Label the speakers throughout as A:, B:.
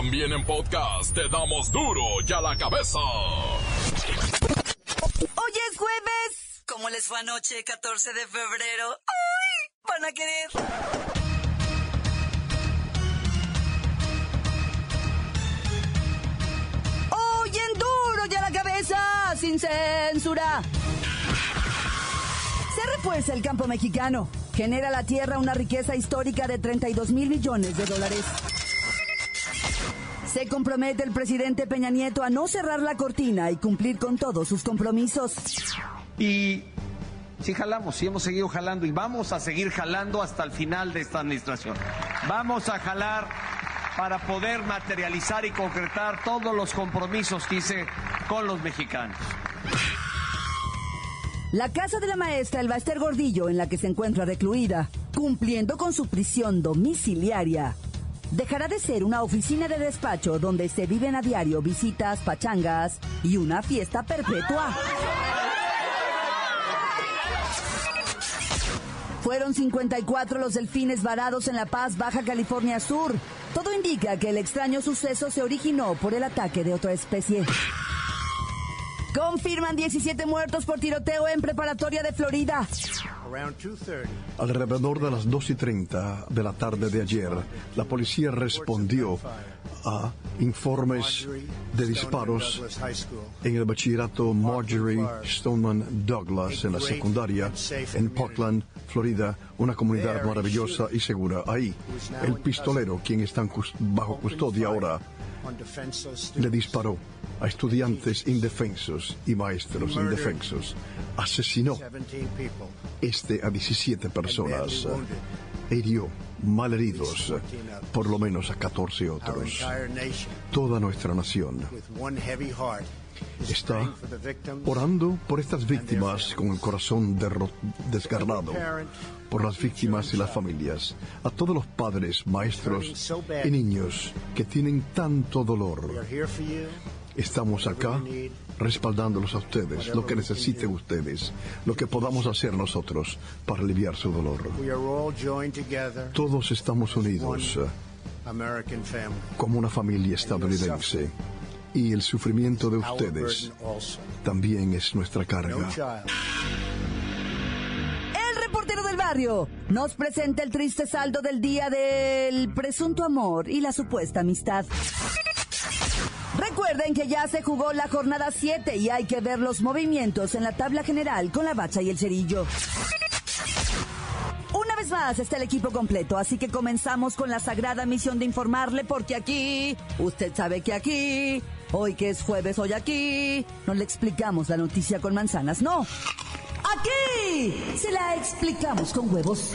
A: También en podcast te damos duro y a la cabeza.
B: Hoy es jueves. ¿Cómo les fue anoche, 14 de febrero? ¡Ay! Van a querer. Hoy en duro y a la cabeza, sin censura. Se refuerza el campo mexicano. Genera la tierra una riqueza histórica de 32 mil millones de dólares. Se compromete el presidente Peña Nieto a no cerrar la cortina y cumplir con todos sus compromisos.
C: Y sí jalamos, sí hemos seguido jalando y vamos a seguir jalando hasta el final de esta administración. Vamos a jalar para poder materializar y concretar todos los compromisos que hice con los mexicanos.
B: La casa de la maestra Elbaester Gordillo, en la que se encuentra recluida, cumpliendo con su prisión domiciliaria, dejará de ser una oficina de despacho donde se viven a diario visitas, pachangas y una fiesta perpetua. Fueron 54 los delfines varados en La Paz, Baja California Sur. Todo indica que el extraño suceso se originó por el ataque de otra especie. Confirman 17 muertos por tiroteo en preparatoria de Florida.
D: Alrededor de las 2 y 30 de la tarde de ayer, la policía respondió a informes de disparos en el bachillerato Marjorie Stoneman Douglas en la secundaria en Portland, Florida, una comunidad maravillosa y segura. Ahí, el pistolero, quien está bajo custodia ahora, le disparó a estudiantes indefensos y maestros indefensos. Asesinó este a 17 personas. Hirió malheridos por lo menos a 14 otros. Toda nuestra nación está orando por estas víctimas con el corazón desgarrado, por las víctimas y las familias, a todos los padres, maestros y niños que tienen tanto dolor. Estamos acá respaldándolos a ustedes, lo que necesiten ustedes, lo que podamos hacer nosotros para aliviar su dolor. Todos estamos unidos como una familia estadounidense y el sufrimiento de ustedes también es nuestra carga.
B: El reportero del barrio nos presenta el triste saldo del día del presunto amor y la supuesta amistad. Recuerden que ya se jugó la jornada 7 y hay que ver los movimientos en la tabla general con la bacha y el cerillo. Una vez más está el equipo completo, así que comenzamos con la sagrada misión de informarle porque aquí, usted sabe que aquí, hoy que es jueves, hoy aquí, no le explicamos la noticia con manzanas, no. Aquí se la explicamos con huevos.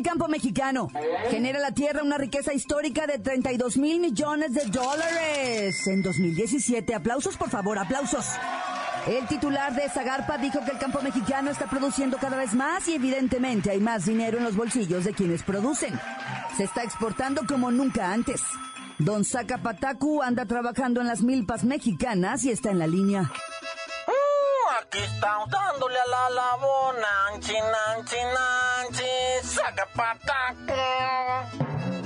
B: El campo mexicano. Genera la tierra una riqueza histórica de 32 mil millones de dólares. En 2017, aplausos por favor, aplausos. El titular de Zagarpa dijo que el campo mexicano está produciendo cada vez más y evidentemente hay más dinero en los bolsillos de quienes producen. Se está exportando como nunca antes. Don Zacapatacu anda trabajando en las milpas mexicanas y está en la línea.
E: Uh, aquí estamos dándole a la labona, nanchi, nanchi, Zacapatacu.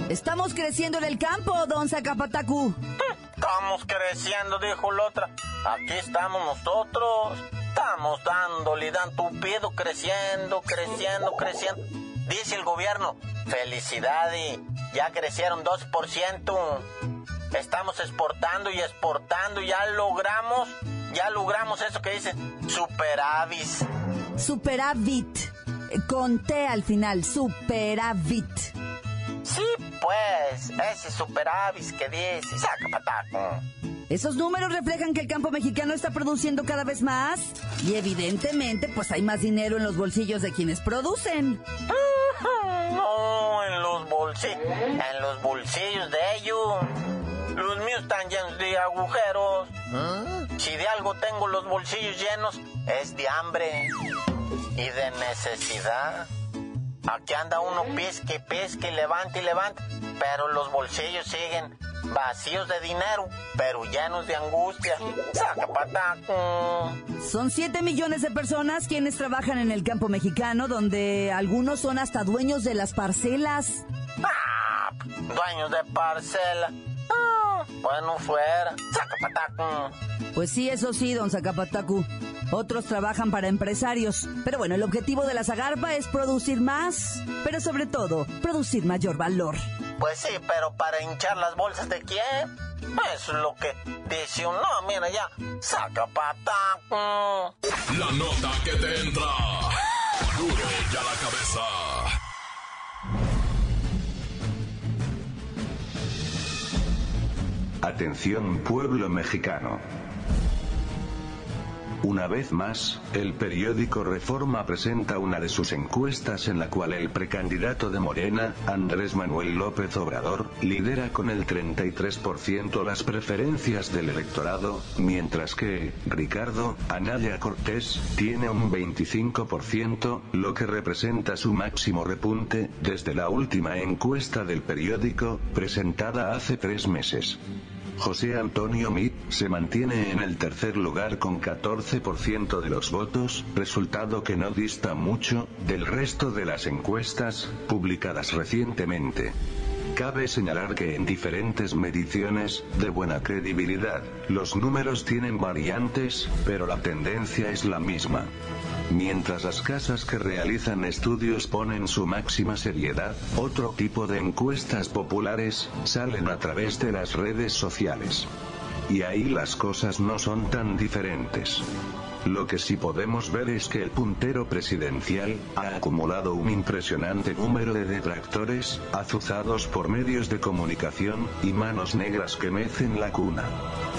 B: Estamos creciendo en el campo, don Zacapatacu.
E: Estamos creciendo, dijo la otra. Aquí estamos nosotros. Estamos dándole, dan tupido, creciendo, creciendo, creciendo. Dice el gobierno, felicidades, ya crecieron 2%. Estamos exportando y exportando, ya logramos, ya logramos eso que dice superávit.
B: Superávit. Con T al final, superávit.
E: Sí, pues, ese superávit que dice, saca pataco.
B: Esos números reflejan que el campo mexicano está produciendo cada vez más y evidentemente pues hay más dinero en los bolsillos de quienes producen.
E: No, en los bolsillos
F: bolsillos, en los bolsillos de ellos. Los míos están llenos de agujeros. Si de algo tengo los bolsillos llenos, es de hambre y de necesidad. Aquí anda uno pesque, pesque, levante y levante, pero los bolsillos siguen vacíos de dinero, pero llenos de angustia.
B: Son 7 millones de personas quienes trabajan en el campo mexicano, donde algunos son hasta dueños de las parcelas.
F: Ah, dueños de parcela. Ah, bueno, fuera.
B: Pues sí, eso sí, don Zacapatacu. Otros trabajan para empresarios. Pero bueno, el objetivo de la Zagarpa es producir más, pero sobre todo, producir mayor valor.
F: Pues sí, pero para hinchar las bolsas de quién? Es lo que dice uno. No, mira ya. Saca pataco.
A: La nota que te entra. Duro ya la cabeza.
G: Atención pueblo mexicano. Una vez más, el periódico Reforma presenta una de sus encuestas en la cual el precandidato de Morena, Andrés Manuel López Obrador, lidera con el 33% las preferencias del electorado, mientras que, Ricardo, Anaya Cortés, tiene un 25%, lo que representa su máximo repunte, desde la última encuesta del periódico, presentada hace tres meses. José Antonio Mit se mantiene en el tercer lugar con 14% de los votos, resultado que no dista mucho del resto de las encuestas publicadas recientemente. Cabe señalar que en diferentes mediciones, de buena credibilidad, los números tienen variantes, pero la tendencia es la misma. Mientras las casas que realizan estudios ponen su máxima seriedad, otro tipo de encuestas populares salen a través de las redes sociales. Y ahí las cosas no son tan diferentes. Lo que sí podemos ver es que el puntero presidencial ha acumulado un impresionante número de detractores, azuzados por medios de comunicación, y manos negras que mecen la cuna.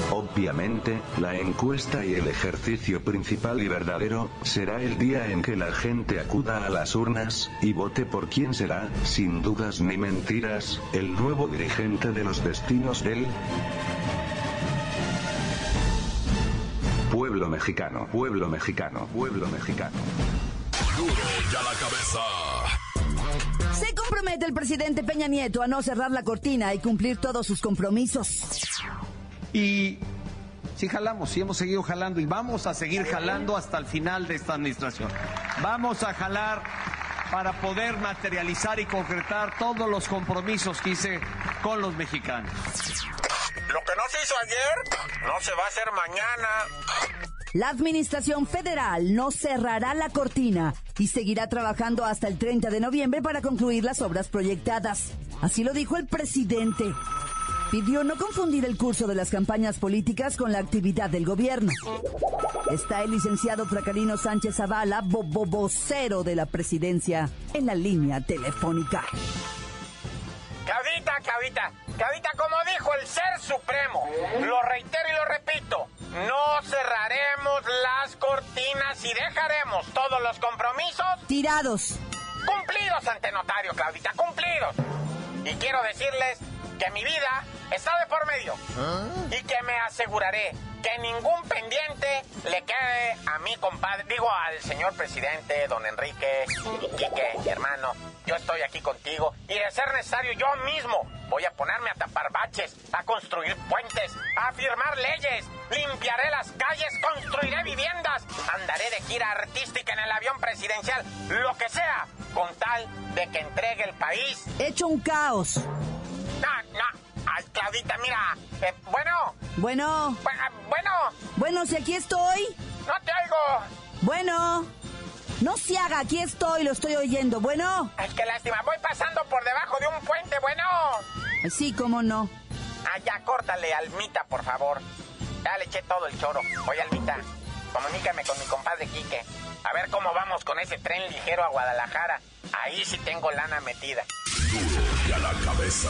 G: Obviamente, la encuesta y el ejercicio principal y verdadero, será el día en que la gente acuda a las urnas, y vote por quién será, sin dudas ni mentiras, el nuevo dirigente de los destinos del pueblo mexicano, pueblo mexicano, pueblo mexicano.
A: Duro ya la cabeza.
B: Se compromete el presidente Peña Nieto a no cerrar la cortina y cumplir todos sus compromisos.
C: Y sí jalamos, sí hemos seguido jalando y vamos a seguir jalando hasta el final de esta administración. Vamos a jalar para poder materializar y concretar todos los compromisos que hice con los mexicanos.
F: Lo que no se hizo ayer, no se va a hacer mañana.
B: La Administración Federal no cerrará la cortina y seguirá trabajando hasta el 30 de noviembre para concluir las obras proyectadas. Así lo dijo el presidente. Pidió no confundir el curso de las campañas políticas con la actividad del gobierno. Está el licenciado Fracarino Sánchez Zavala, vocero de la presidencia, en la línea telefónica.
F: Claudita, como dijo el Ser Supremo, lo reitero y lo repito, no cerraremos las cortinas y dejaremos todos los compromisos
B: Tirados.
F: cumplidos ante notario, Claudita, cumplidos. Y quiero decirles que mi vida está de por medio y que me aseguraré que ningún pendiente le quede a mi compadre, digo al señor presidente, don Enrique, Quique, mi hermano. Yo estoy aquí contigo y de ser necesario yo mismo voy a ponerme a tapar baches, a construir puentes, a firmar leyes, limpiaré las calles, construiré viviendas, andaré de gira artística en el avión presidencial, lo que sea, con tal de que entregue el país
B: Hecho un caos.
F: Ay, Claudita, mira. Eh, bueno,
B: Bueno,
F: bu- ah, bueno,
B: bueno, si aquí estoy.
F: no te oigo.
B: Bueno. No se haga, aquí estoy, lo estoy oyendo. Bueno.
F: Ay, qué lástima. Voy pasando por debajo de un puente, bueno.
B: Sí, cómo no.
F: Ah, ya, córtale, Almita, por favor. Ya le eché todo el choro. Oye, Almita, comunícame con mi compadre Quique. A ver cómo vamos con ese tren ligero a Guadalajara. Ahí sí tengo lana metida.
A: Duro ya la cabeza.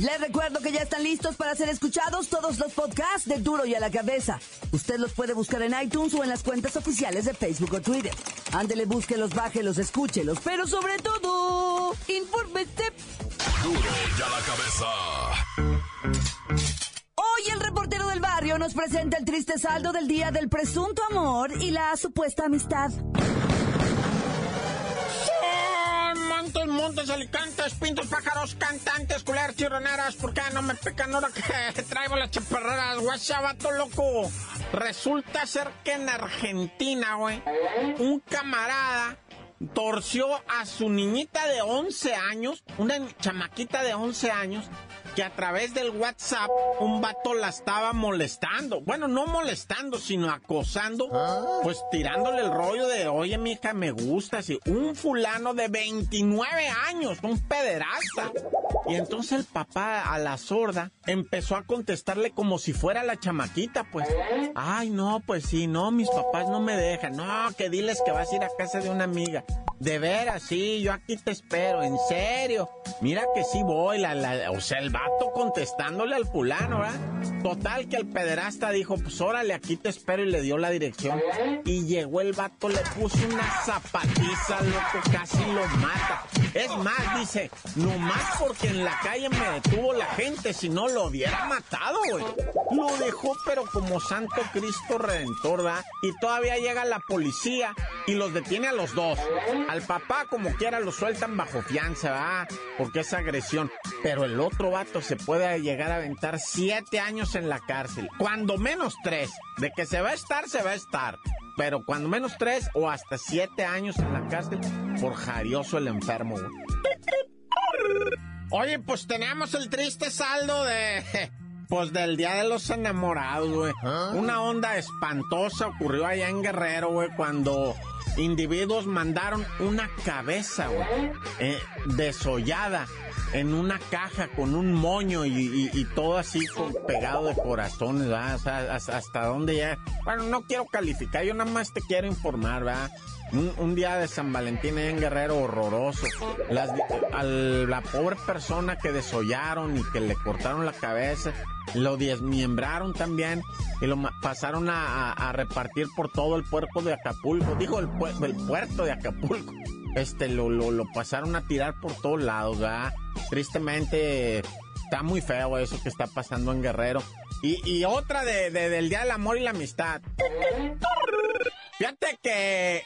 B: Les recuerdo que ya están listos para ser escuchados todos los podcasts de Duro y a la Cabeza. Usted los puede buscar en iTunes o en las cuentas oficiales de Facebook o Twitter. Ándele, búsquelos, bájelos, escúchelos, pero sobre todo, infórmese.
A: Duro y a la Cabeza.
B: Hoy el reportero del barrio nos presenta el triste saldo del día del presunto amor y la supuesta amistad.
F: Montes, alicantes, pintos, pájaros, cantantes, culeras, chirroneras, ¿por qué no me pecan ahora que traigo las chaparreras? Guachabato loco. Resulta ser que en Argentina, güey, un camarada torció a su niñita de 11 años, una chamaquita de 11 años, que a través del WhatsApp un vato la estaba molestando. Bueno, no molestando, sino acosando, pues tirándole el rollo de, oye, mija, me gusta. Así, un fulano de 29 años, un pederasta. Y entonces el papá a la sorda empezó a contestarle como si fuera la chamaquita, pues. Ay, no, pues sí, no, mis papás no me dejan. No, que diles que vas a ir a casa de una amiga. De veras, sí, yo aquí te espero, en serio. Mira que sí voy, la, la, o sea, el vato contestándole al fulano, ¿verdad? Total que el pederasta dijo, pues órale, aquí te espero y le dio la dirección. Y llegó el vato, le puso una zapatiza, loco, casi lo mata. Es más, dice, no más porque en la calle me detuvo la gente, si no lo hubiera matado, güey. Lo dejó, pero como Santo Cristo Redentor, ¿verdad? Y todavía llega la policía y los detiene a los dos. Al papá, como quiera, lo sueltan bajo fianza, ¿verdad? Porque es agresión. Pero el otro vato se puede llegar a aventar siete años en la cárcel. Cuando menos tres. De que se va a estar, se va a estar. Pero cuando menos tres o hasta siete años en la cárcel por jarioso el enfermo, güey. Oye, pues tenemos el triste saldo de... Pues del Día de los Enamorados, güey. Una onda espantosa ocurrió allá en Guerrero, güey, cuando individuos mandaron una cabeza, güey, eh, desollada en una caja con un moño y, todo así con, pegado de corazones, ¿verdad? Hasta, hasta dónde ya... Bueno, no quiero calificar, yo nada más te quiero informar, ¿verdad? Un, un, día de San Valentín en Guerrero horroroso. Las, a la pobre persona que desollaron y que le cortaron la cabeza, lo desmiembraron también y lo pasaron a repartir por todo el puerto de Acapulco. Dijo el, pu el puerto de Acapulco. Este, lo, lo, lo pasaron a tirar por todos lados, ¿verdad? Tristemente, está muy feo eso que está pasando en Guerrero. Y, y otra de, de, del Día del Amor y la Amistad. Fíjate que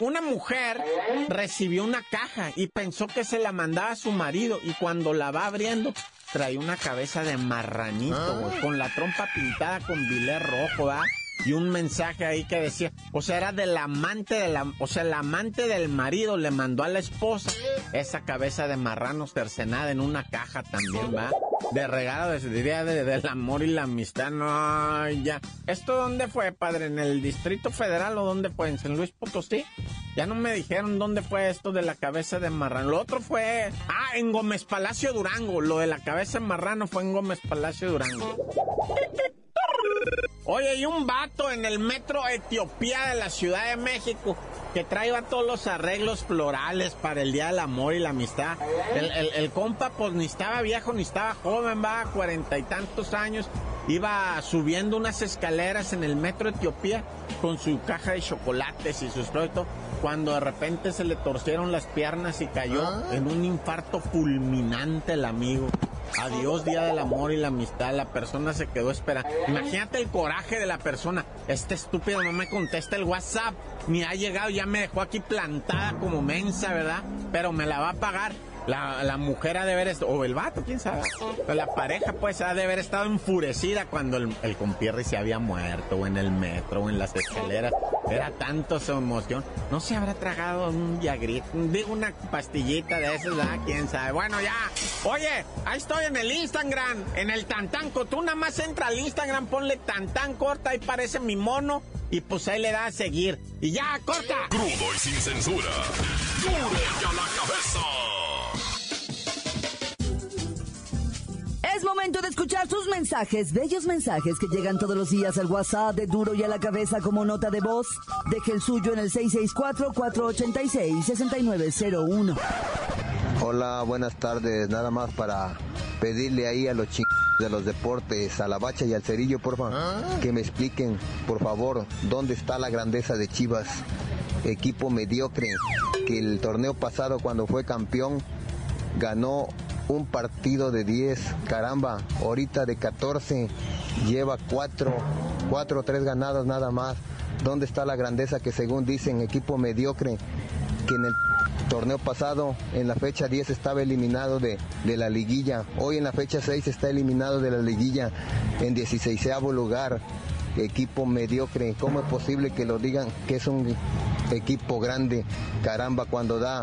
F: una mujer recibió una caja y pensó que se la mandaba a su marido y cuando la va abriendo trae una cabeza de marranito, güey, con la trompa pintada con bilé rojo, ¿verdad? Y un mensaje ahí que decía, o sea, era del amante de la, o sea, el amante del marido le mandó a la esposa esa cabeza de marrano cercenada en una caja también, ¿va? De regalo, de, diría, de, del amor y la amistad, no, ya. ¿Esto dónde fue, padre? ¿En el Distrito Federal o dónde fue? ¿En San Luis Potosí? Ya no me dijeron dónde fue esto de la cabeza de marrano. Lo otro fue, ah, en Gómez Palacio Durango. Lo de la cabeza de marrano fue en Gómez Palacio Durango. Oye, hay un vato en el metro Etiopía de la Ciudad de México que trae todos los arreglos florales para el Día del Amor y la Amistad. El, el, el compa, pues ni estaba viejo ni estaba joven, va, cuarenta y tantos años. Iba subiendo unas escaleras en el metro Etiopía con su caja de chocolates y sus productos cuando de repente se le torcieron las piernas y cayó ¿Ah? en un infarto fulminante el amigo. Adiós, día del amor y la amistad. La persona se quedó esperando. Imagínate el coraje de la persona. Este estúpido no me contesta el WhatsApp. Ni ha llegado, ya me dejó aquí plantada como mensa, ¿verdad? Pero me la va a pagar. La, la, mujer ha de haber estado, o el vato, quién sabe. Pero la pareja, pues, ha de haber estado enfurecida cuando el, el compierre se había muerto, o en el metro, o en las escaleras. Era tanto su emoción. No se habrá tragado un yagrito, digo, una pastillita de esas, ¿verdad? Quién sabe. Bueno, ya. Oye, ahí estoy en el Instagram, en el Tantanco. Tú nada más entra al Instagram, ponle Tantan corta, ahí parece mi mono. Y pues ahí le da a seguir. Y ya, corta.
A: Crudo y sin censura. Duro y a la cabeza.
B: Momento de escuchar sus mensajes, bellos mensajes que llegan todos los días al WhatsApp de Duro y a la cabeza como nota de voz. Deje el suyo en el 664-486-6901.
H: Hola, buenas tardes. Nada más para pedirle ahí a los chicos de los deportes, a la bacha y al cerillo, por favor, que me expliquen, por favor, dónde está la grandeza de Chivas, equipo mediocre, que el torneo pasado cuando fue campeón ganó un partido de 10, caramba, ahorita de 14, lleva 4, 4 o 3 ganados nada más. ¿Dónde está la grandeza que según dicen equipo mediocre, que en el torneo pasado en la fecha 10 estaba eliminado de, de la liguilla, hoy en la fecha 6 está eliminado de la liguilla en 16 lugar, equipo mediocre, ¿cómo es posible que lo digan que es un equipo grande? Caramba, cuando da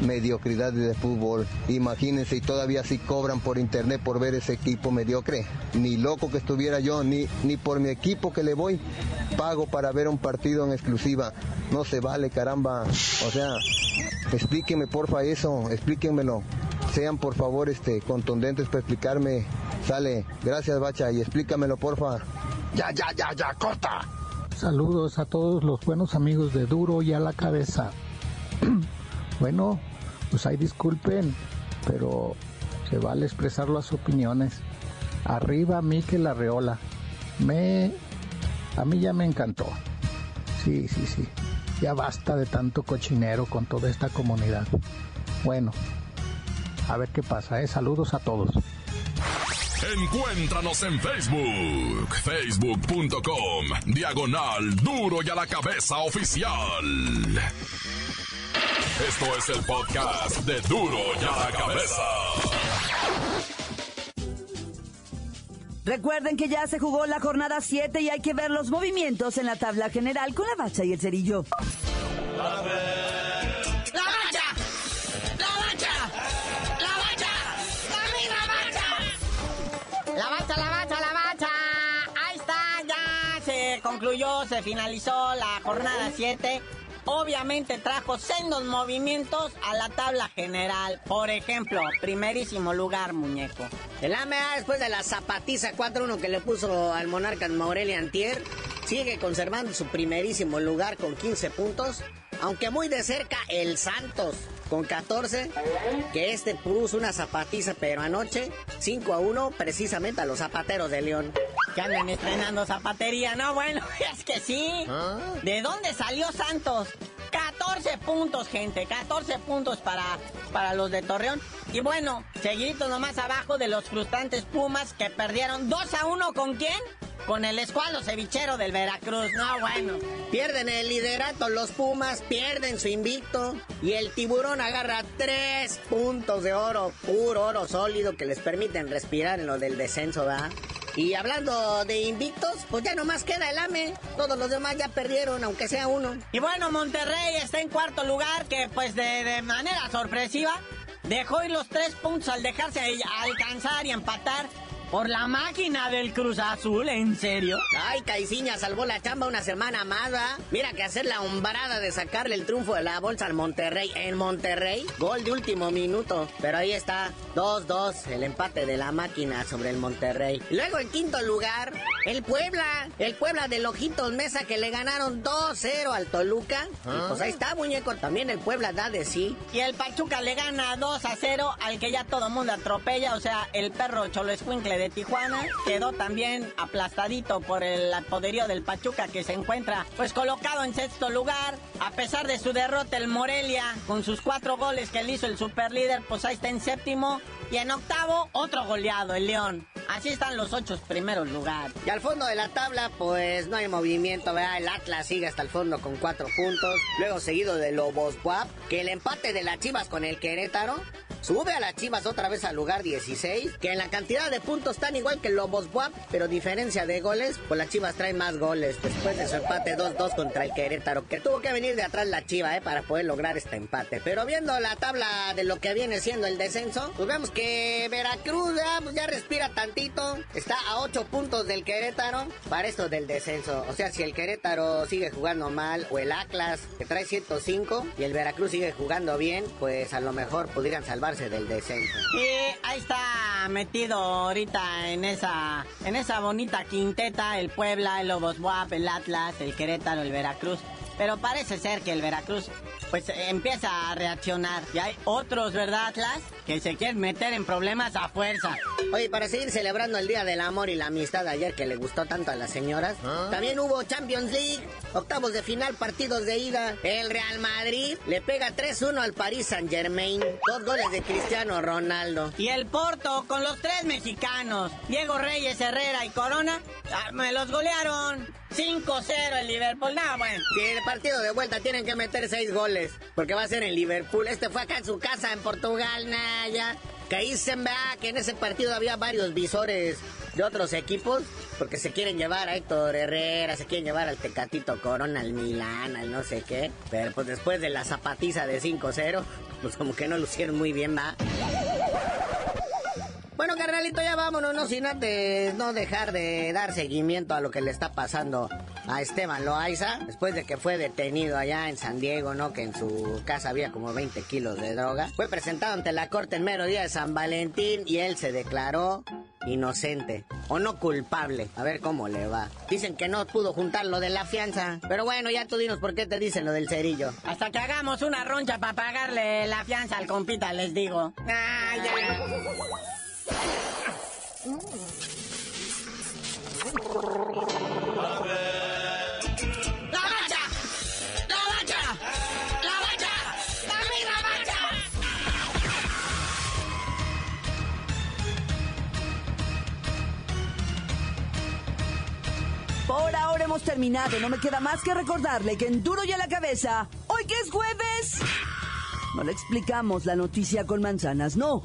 H: mediocridad de fútbol. Imagínense, y todavía si cobran por internet por ver ese equipo mediocre. Ni loco que estuviera yo, ni, ni por mi equipo que le voy, pago para ver un partido en exclusiva. No se vale, caramba. O sea, explíquenme porfa eso, explíquenmelo. Sean por favor este contundentes para explicarme. Sale, gracias Bacha, y explícamelo porfa.
I: Ya, ya, ya, ya, corta. Saludos a todos los buenos amigos de Duro y a la cabeza. Bueno, pues ahí disculpen, pero se vale expresar las opiniones. Arriba Miquel Arreola. Me a mí ya me encantó. Sí, sí, sí. Ya basta de tanto cochinero con toda esta comunidad. Bueno, a ver qué pasa, ¿eh? Saludos a todos.
A: Encuéntranos en Facebook, facebook.com, diagonal duro y a la cabeza oficial. Esto es el podcast de duro y a la cabeza.
B: Recuerden que ya se jugó la jornada 7 y hay que ver los movimientos en la tabla general con la bacha y el cerillo.
J: ¡La bacha! ¡La bacha! ¡La bacha! ¡La bacha! La bacha, la bacha, la bacha. Ahí está, ya se concluyó, se finalizó la jornada 7 obviamente trajo sendos movimientos a la tabla general. Por ejemplo, primerísimo lugar, muñeco.
K: El AMA, después de la zapatiza 4-1 que le puso al Monarca Morelia Antier, sigue conservando su primerísimo lugar con 15 puntos. Aunque muy de cerca el Santos con 14, que este puso una zapatiza, pero anoche 5 a 1 precisamente a los zapateros de León.
J: Que andan estrenando zapatería, no, bueno, es que sí. ¿De dónde salió Santos? 14 puntos, gente, 14 puntos para, para los de Torreón. Y bueno, seguidito nomás abajo de los frustrantes Pumas que perdieron 2 a 1 con quién? Con el escualo cevichero del Veracruz. No, bueno.
K: Pierden el liderato los Pumas, pierden su invicto y el tiburón agarra tres puntos de oro, puro oro sólido que les permiten respirar en lo del descenso, ¿verdad? Y hablando de invictos, pues ya nomás queda el AME. Todos los demás ya perdieron, aunque sea uno.
J: Y bueno, Monterrey está en cuarto lugar, que pues de, de manera sorpresiva dejó ir los tres puntos al dejarse alcanzar y empatar por la máquina del Cruz Azul, ¿en serio?
K: Ay, Caiciña salvó la chamba una semana más, ¿va? Mira que hacer la hombrada de sacarle el triunfo de la bolsa al Monterrey. En Monterrey, gol de último minuto. Pero ahí está, 2-2, el empate de la máquina sobre el Monterrey. Luego en quinto lugar, el Puebla. El Puebla de Lojitos Mesa que le ganaron 2-0 al Toluca. Y pues ahí está, muñeco. También el Puebla da de sí.
J: Y el Pachuca le gana 2-0 al que ya todo mundo atropella. O sea, el perro Cholo Escuincle de Tijuana quedó también aplastadito por el poderío del Pachuca que se encuentra pues colocado en sexto lugar. A pesar de su derrota el Morelia con sus cuatro goles que le hizo el superlíder pues ahí está en séptimo. Y en octavo otro goleado, el León. Así están los ocho primeros lugares.
K: Y al fondo de la tabla, pues no hay movimiento, ¿verdad? El Atlas sigue hasta el fondo con cuatro puntos. Luego seguido de Lobos Guap, que el empate de las Chivas con el Querétaro Sube a las Chivas otra vez al lugar 16, que en la cantidad de puntos están igual que Lobos Buap, pero diferencia de goles, pues las Chivas traen más goles después de su empate 2-2 contra el Querétaro, que tuvo que venir de atrás la Chiva, eh, para poder lograr este empate. Pero viendo la tabla de lo que viene siendo el descenso, pues vemos que Veracruz ya, pues ya respira tantito, está a 8 puntos del Querétaro para esto del descenso. O sea, si el Querétaro sigue jugando mal, o el Atlas, que trae 105, y el Veracruz sigue jugando bien, pues a lo mejor podrían salvar del.
J: Y ahí está metido ahorita en esa, en esa bonita quinteta el Puebla, el Lobos Buap, el Atlas, el Querétaro, el Veracruz. Pero parece ser que el Veracruz pues empieza a reaccionar. Y hay otros, ¿verdad, Atlas? Que se quieren meter en problemas a fuerza.
K: Oye, para seguir celebrando el Día del Amor y la Amistad ayer que le gustó tanto a las señoras, también hubo Champions League, octavos de final, partidos de ida. El Real Madrid le pega 3-1 al Paris Saint Germain, dos goles de Cristiano Ronaldo.
J: Y el Porto con los tres mexicanos, Diego Reyes, Herrera y Corona, ah, me los golearon. 5-0 el Liverpool. No, bueno.
K: Y el partido de vuelta tienen que meter seis goles. Porque va a ser en Liverpool. Este fue acá en su casa en Portugal, Naya. Que ahí se ve que en ese partido había varios visores de otros equipos. Porque se quieren llevar a Héctor Herrera, se quieren llevar al Tecatito Corona, al Milán, al no sé qué. Pero pues después de la zapatiza de 5-0, pues como que no lucieron muy bien, va. Bueno, carnalito, ya vámonos, no sin antes no dejar de dar seguimiento a lo que le está pasando a Esteban Loaiza, después de que fue detenido allá en San Diego, ¿no? Que en su casa había como 20 kilos de droga. Fue presentado ante la corte el mero día de San Valentín y él se declaró inocente o no culpable. A ver cómo le va. Dicen que no pudo juntar lo de la fianza. Pero bueno, ya tú dinos por qué te dicen lo del cerillo.
J: Hasta que hagamos una roncha para pagarle la fianza al compita, les digo.
K: Ah, ya.
B: Por ahora hemos terminado. No me queda más que recordarle que en Duro y a la cabeza, hoy que es jueves, no le explicamos la noticia con manzanas, no.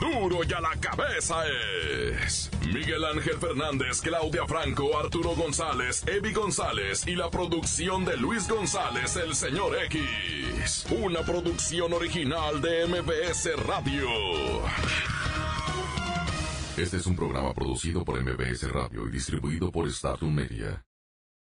A: Duro y a la cabeza es Miguel Ángel Fernández, Claudia Franco, Arturo González, Evi González y la producción de Luis González, el señor X. Una producción original de MBS Radio. Este es un programa producido por MBS Radio y distribuido por Statum Media.